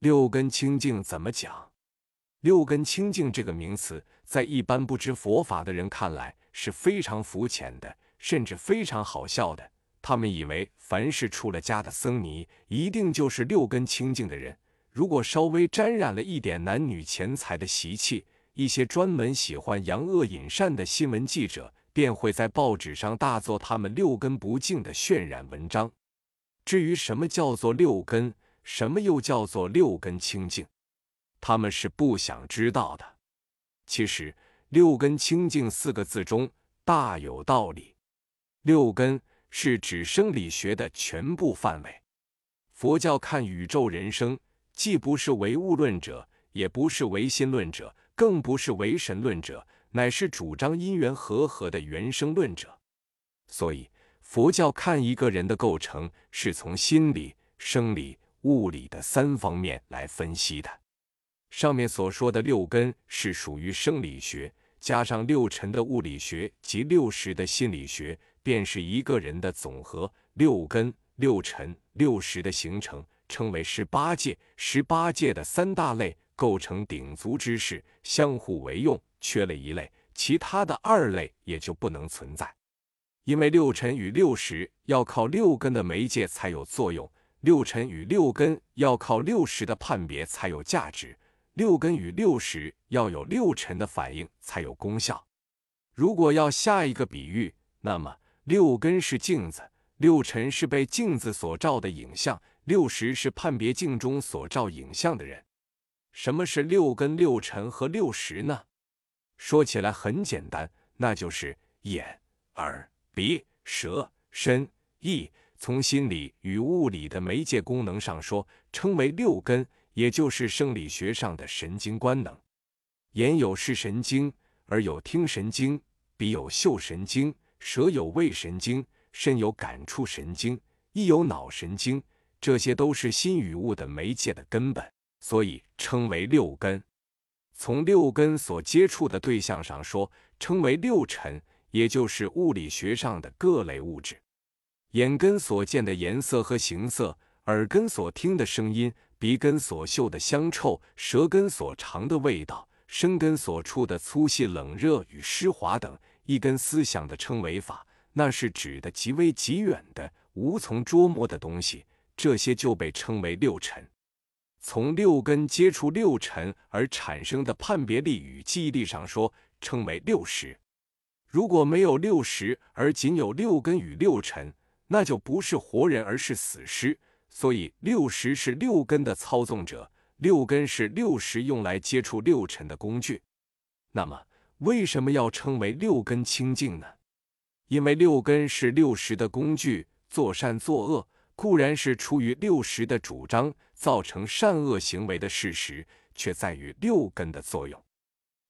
六根清净怎么讲？六根清净这个名词，在一般不知佛法的人看来是非常肤浅的，甚至非常好笑的。他们以为凡是出了家的僧尼，一定就是六根清净的人。如果稍微沾染了一点男女钱财的习气，一些专门喜欢扬恶引善的新闻记者，便会在报纸上大做他们六根不净的渲染文章。至于什么叫做六根，什么又叫做六根清净，他们是不想知道的。其实“六根清净”四个字中大有道理。六根是指生理学的全部范围。佛教看宇宙人生，既不是唯物论者，也不是唯心论者，更不是唯神论者，乃是主张因缘和合的原生论者。所以，佛教看一个人的构成，是从心理、生理。物理的三方面来分析的。上面所说的六根是属于生理学，加上六尘的物理学及六识的心理学，便是一个人的总和。六根、六尘、六识的形成，称为十八界。十八界的三大类构成鼎足之势，相互为用，缺了一类，其他的二类也就不能存在。因为六尘与六识要靠六根的媒介才有作用。六尘与六根要靠六识的判别才有价值，六根与六识要有六尘的反应才有功效。如果要下一个比喻，那么六根是镜子，六尘是被镜子所照的影像，六识是判别镜中所照影像的人。什么是六根、六尘和六识呢？说起来很简单，那就是眼、耳、鼻、舌、身、意。从心理与物理的媒介功能上说，称为六根，也就是生理学上的神经官能。眼有视神经，耳有听神经，鼻有嗅神经，舌有味神经，身有感触神经，意有脑神经，这些都是心与物的媒介的根本，所以称为六根。从六根所接触的对象上说，称为六尘，也就是物理学上的各类物质。眼根所见的颜色和形色，耳根所听的声音，鼻根所嗅的香臭，舌根所尝的味道，身根所触的粗细、冷热与湿滑等，一根思想的称为法，那是指的极微极远的、无从捉摸的东西，这些就被称为六尘。从六根接触六尘而产生的判别力与记忆力上说，称为六识。如果没有六识，而仅有六根与六尘，那就不是活人，而是死尸。所以六识是六根的操纵者，六根是六识用来接触六尘的工具。那么，为什么要称为六根清净呢？因为六根是六识的工具，作善作恶固然是出于六识的主张，造成善恶行为的事实，却在于六根的作用。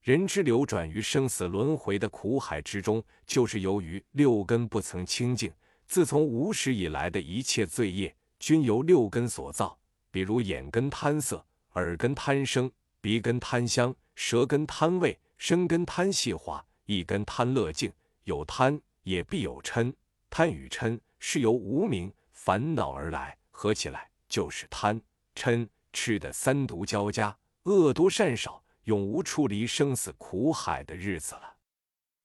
人之流转于生死轮回的苦海之中，就是由于六根不曾清净。自从无始以来的一切罪业，均由六根所造。比如眼根贪色，耳根贪声，鼻根贪香，舌根贪味，身根贪细滑，意根贪乐境。有贪，也必有嗔。贪与嗔是由无名烦恼而来，合起来就是贪嗔痴的三毒交加，恶多善少，永无出离生死苦海的日子了。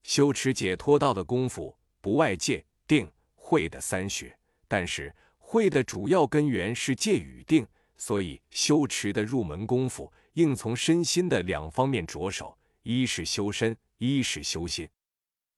修持解脱道的功夫，不外界定。慧的三学，但是慧的主要根源是戒与定，所以修持的入门功夫应从身心的两方面着手：一是修身，一是修心。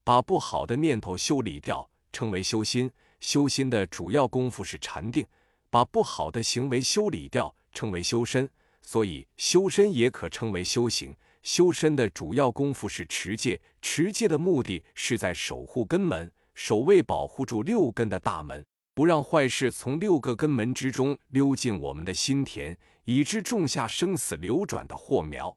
把不好的念头修理掉，称为修心。修心的主要功夫是禅定，把不好的行为修理掉，称为修身。所以修身也可称为修行。修身的主要功夫是持戒，持戒的目的是在守护根门。守卫保护住六根的大门，不让坏事从六个根门之中溜进我们的心田，以致种下生死流转的祸苗。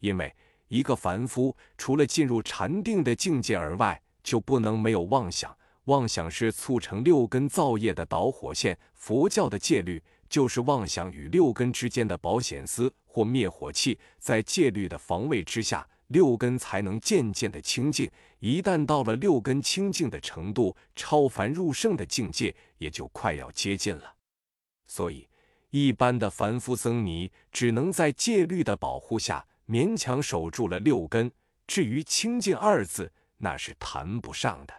因为一个凡夫除了进入禅定的境界而外，就不能没有妄想。妄想是促成六根造业的导火线。佛教的戒律就是妄想与六根之间的保险丝或灭火器，在戒律的防卫之下。六根才能渐渐的清净，一旦到了六根清净的程度，超凡入圣的境界也就快要接近了。所以，一般的凡夫僧尼只能在戒律的保护下勉强守住了六根，至于清净二字，那是谈不上的。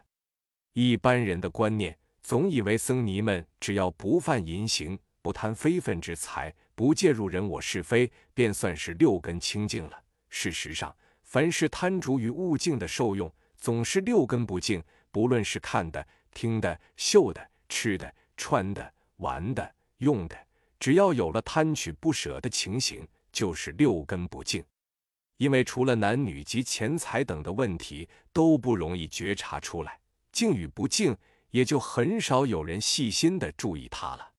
一般人的观念总以为僧尼们只要不犯淫行，不贪非分之财，不介入人我是非，便算是六根清净了。事实上，凡是贪着于物境的受用，总是六根不净。不论是看的、听的、嗅的、吃的、穿的、玩的、用的，只要有了贪取不舍的情形，就是六根不净。因为除了男女及钱财等的问题都不容易觉察出来，净与不净，也就很少有人细心的注意它了。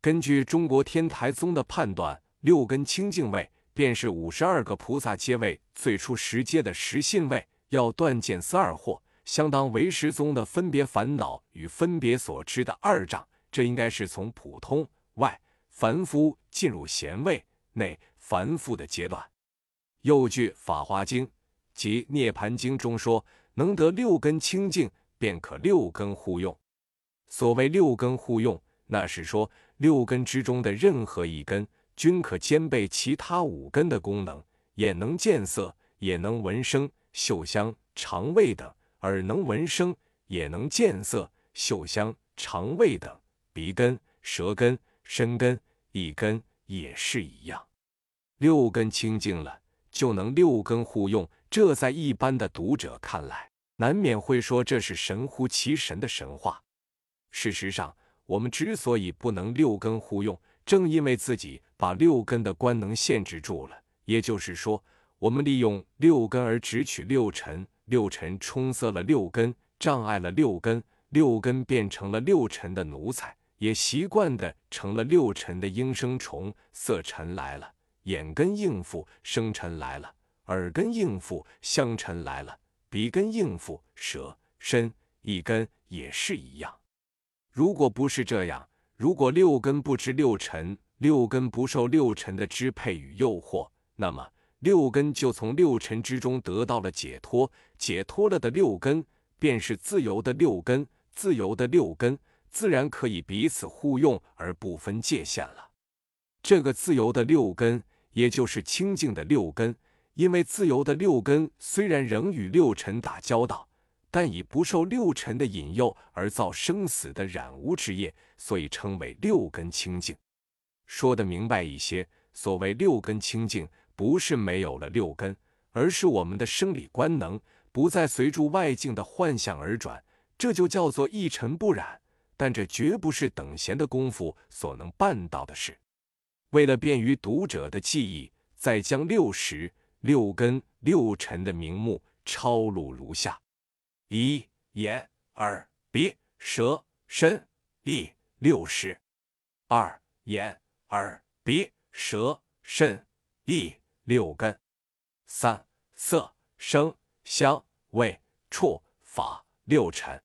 根据中国天台宗的判断，六根清净位便是五十二个菩萨阶位最初十阶的十信位，要断见思二惑。相当为十宗的分别烦恼与分别所知的二障，这应该是从普通外凡夫进入贤位内凡夫的阶段。又据《法华经》及《涅盘经》中说，能得六根清净，便可六根互用。所谓六根互用，那是说六根之中的任何一根，均可兼备其他五根的功能，眼能见色，也能闻声、嗅香、尝味等。耳能闻声，也能见色、嗅香、尝味等；鼻根、舌根、身根、意根也是一样。六根清净了，就能六根互用。这在一般的读者看来，难免会说这是神乎其神的神话。事实上，我们之所以不能六根互用，正因为自己把六根的官能限制住了。也就是说，我们利用六根而只取六尘。六尘冲塞了六根，障碍了六根，六根变成了六尘的奴才，也习惯的成了六尘的应声虫。色尘来了，眼根应付；声尘来了，耳根应付；香尘来了，鼻根应付；舌、身、一根也是一样。如果不是这样，如果六根不知六尘，六根不受六尘的支配与诱惑，那么。六根就从六尘之中得到了解脱，解脱了的六根便是自由的六根，自由的六根自然可以彼此互用而不分界限了。这个自由的六根，也就是清净的六根，因为自由的六根虽然仍与六尘打交道，但已不受六尘的引诱而造生死的染污之业，所以称为六根清净。说的明白一些，所谓六根清净。不是没有了六根，而是我们的生理官能不再随住外境的幻象而转，这就叫做一尘不染。但这绝不是等闲的功夫所能办到的事。为了便于读者的记忆，再将六识、六根、六尘的名目抄录如下：一、眼、耳、鼻、舌、身、意，六识；二、眼、耳、鼻、舌、身、意。六根，三色声香味触法六尘，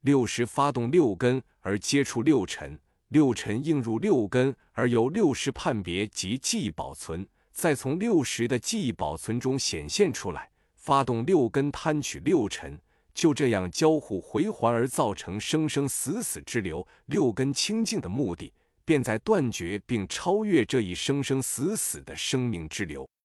六识发动六根而接触六尘，六尘映入六根而由六识判别及记忆保存，再从六识的记忆保存中显现出来，发动六根贪取六尘，就这样交互回环而造成生生死死之流。六根清净的目的，便在断绝并超越这一生生死死的生命之流。